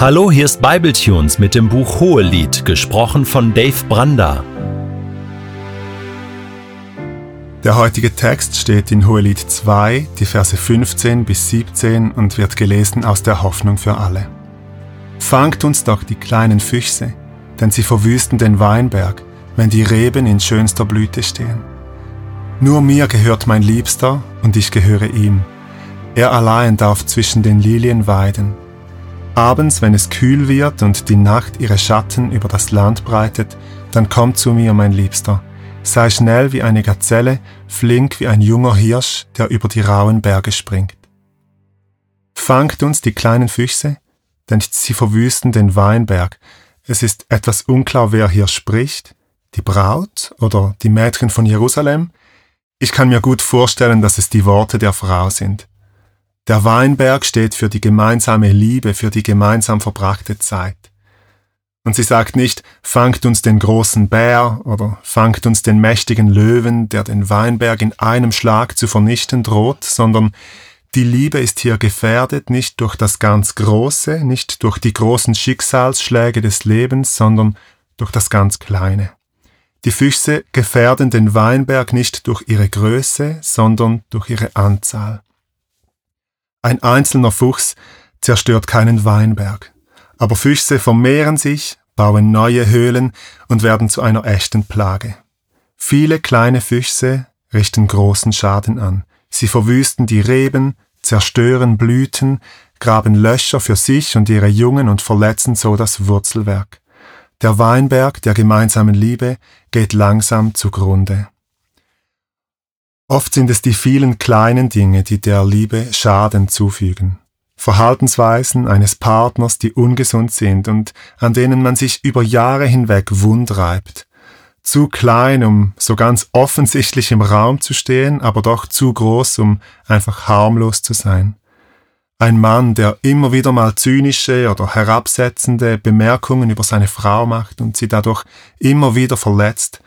Hallo, hier ist Bibletunes mit dem Buch Hohelied, gesprochen von Dave Branda. Der heutige Text steht in Hohelied 2, die Verse 15 bis 17 und wird gelesen aus der Hoffnung für alle. Fangt uns doch die kleinen Füchse, denn sie verwüsten den Weinberg, wenn die Reben in schönster Blüte stehen. Nur mir gehört mein Liebster und ich gehöre ihm. Er allein darf zwischen den Lilien weiden. Abends, wenn es kühl wird und die Nacht ihre Schatten über das Land breitet, dann komm zu mir, mein Liebster. Sei schnell wie eine Gazelle, flink wie ein junger Hirsch, der über die rauen Berge springt. Fangt uns die kleinen Füchse, denn sie verwüsten den Weinberg. Es ist etwas unklar, wer hier spricht, die Braut oder die Mädchen von Jerusalem. Ich kann mir gut vorstellen, dass es die Worte der Frau sind. Der Weinberg steht für die gemeinsame Liebe, für die gemeinsam verbrachte Zeit. Und sie sagt nicht, fangt uns den großen Bär oder fangt uns den mächtigen Löwen, der den Weinberg in einem Schlag zu vernichten droht, sondern die Liebe ist hier gefährdet nicht durch das ganz Große, nicht durch die großen Schicksalsschläge des Lebens, sondern durch das ganz Kleine. Die Füchse gefährden den Weinberg nicht durch ihre Größe, sondern durch ihre Anzahl. Ein einzelner Fuchs zerstört keinen Weinberg, aber Füchse vermehren sich, bauen neue Höhlen und werden zu einer echten Plage. Viele kleine Füchse richten großen Schaden an. Sie verwüsten die Reben, zerstören Blüten, graben Löcher für sich und ihre Jungen und verletzen so das Wurzelwerk. Der Weinberg der gemeinsamen Liebe geht langsam zugrunde. Oft sind es die vielen kleinen Dinge, die der Liebe Schaden zufügen. Verhaltensweisen eines Partners, die ungesund sind und an denen man sich über Jahre hinweg wundreibt. Zu klein, um so ganz offensichtlich im Raum zu stehen, aber doch zu groß, um einfach harmlos zu sein. Ein Mann, der immer wieder mal zynische oder herabsetzende Bemerkungen über seine Frau macht und sie dadurch immer wieder verletzt,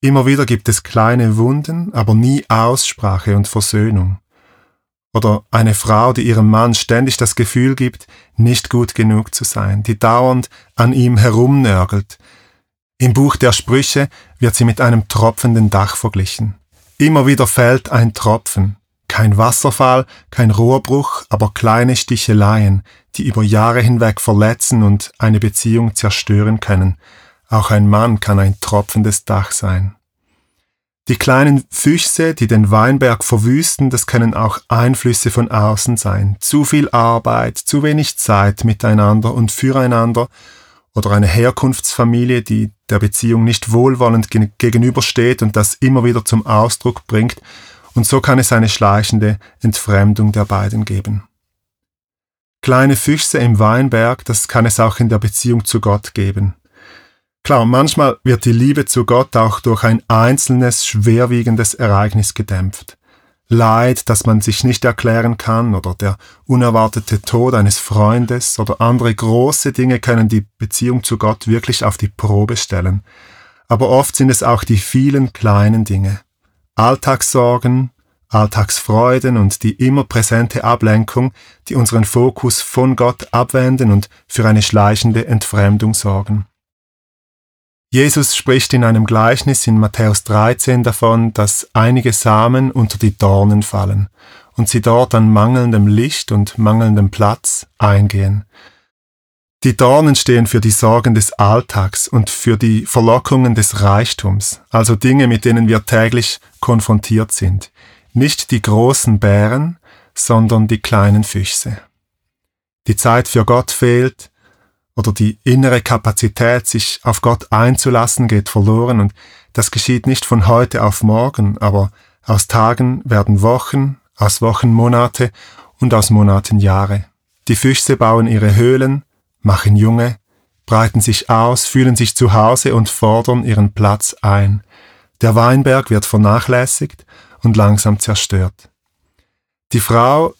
Immer wieder gibt es kleine Wunden, aber nie Aussprache und Versöhnung. Oder eine Frau, die ihrem Mann ständig das Gefühl gibt, nicht gut genug zu sein, die dauernd an ihm herumnörgelt. Im Buch der Sprüche wird sie mit einem tropfenden Dach verglichen. Immer wieder fällt ein Tropfen. Kein Wasserfall, kein Rohrbruch, aber kleine Sticheleien, die über Jahre hinweg verletzen und eine Beziehung zerstören können. Auch ein Mann kann ein tropfendes Dach sein. Die kleinen Füchse, die den Weinberg verwüsten, das können auch Einflüsse von außen sein. Zu viel Arbeit, zu wenig Zeit miteinander und füreinander oder eine Herkunftsfamilie, die der Beziehung nicht wohlwollend gegenübersteht und das immer wieder zum Ausdruck bringt. Und so kann es eine schleichende Entfremdung der beiden geben. Kleine Füchse im Weinberg, das kann es auch in der Beziehung zu Gott geben. Klar, manchmal wird die Liebe zu Gott auch durch ein einzelnes, schwerwiegendes Ereignis gedämpft. Leid, das man sich nicht erklären kann, oder der unerwartete Tod eines Freundes oder andere große Dinge können die Beziehung zu Gott wirklich auf die Probe stellen. Aber oft sind es auch die vielen kleinen Dinge. Alltagssorgen, Alltagsfreuden und die immer präsente Ablenkung, die unseren Fokus von Gott abwenden und für eine schleichende Entfremdung sorgen. Jesus spricht in einem Gleichnis in Matthäus 13 davon, dass einige Samen unter die Dornen fallen und sie dort an mangelndem Licht und mangelndem Platz eingehen. Die Dornen stehen für die Sorgen des Alltags und für die Verlockungen des Reichtums, also Dinge, mit denen wir täglich konfrontiert sind. Nicht die großen Bären, sondern die kleinen Füchse. Die Zeit für Gott fehlt, oder die innere Kapazität, sich auf Gott einzulassen, geht verloren und das geschieht nicht von heute auf morgen, aber aus Tagen werden Wochen, aus Wochen Monate und aus Monaten Jahre. Die Füchse bauen ihre Höhlen, machen Junge, breiten sich aus, fühlen sich zu Hause und fordern ihren Platz ein. Der Weinberg wird vernachlässigt und langsam zerstört. Die Frau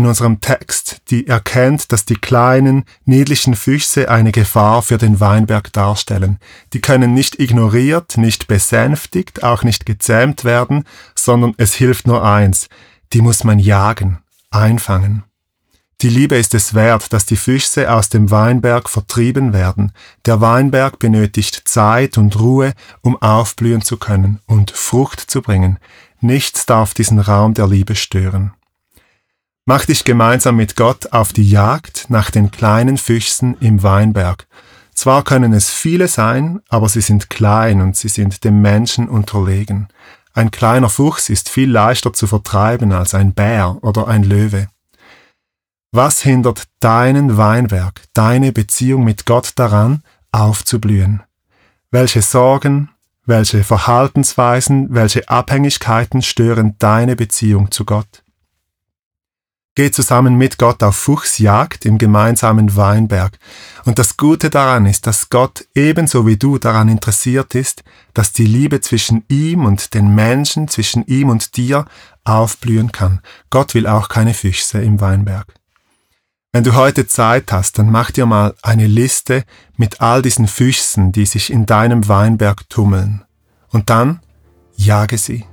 in unserem Text, die erkennt, dass die kleinen, niedlichen Füchse eine Gefahr für den Weinberg darstellen. Die können nicht ignoriert, nicht besänftigt, auch nicht gezähmt werden, sondern es hilft nur eins, die muss man jagen, einfangen. Die Liebe ist es wert, dass die Füchse aus dem Weinberg vertrieben werden. Der Weinberg benötigt Zeit und Ruhe, um aufblühen zu können und Frucht zu bringen. Nichts darf diesen Raum der Liebe stören. Mach dich gemeinsam mit Gott auf die Jagd nach den kleinen Füchsen im Weinberg. Zwar können es viele sein, aber sie sind klein und sie sind dem Menschen unterlegen. Ein kleiner Fuchs ist viel leichter zu vertreiben als ein Bär oder ein Löwe. Was hindert deinen Weinberg, deine Beziehung mit Gott daran, aufzublühen? Welche Sorgen, welche Verhaltensweisen, welche Abhängigkeiten stören deine Beziehung zu Gott? Geh zusammen mit Gott auf Fuchsjagd im gemeinsamen Weinberg. Und das Gute daran ist, dass Gott ebenso wie du daran interessiert ist, dass die Liebe zwischen ihm und den Menschen, zwischen ihm und dir aufblühen kann. Gott will auch keine Füchse im Weinberg. Wenn du heute Zeit hast, dann mach dir mal eine Liste mit all diesen Füchsen, die sich in deinem Weinberg tummeln. Und dann jage sie.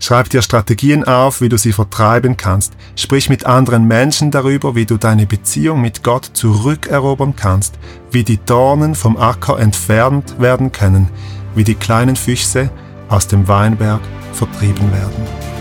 Schreib dir Strategien auf, wie du sie vertreiben kannst. Sprich mit anderen Menschen darüber, wie du deine Beziehung mit Gott zurückerobern kannst, wie die Dornen vom Acker entfernt werden können, wie die kleinen Füchse aus dem Weinberg vertrieben werden.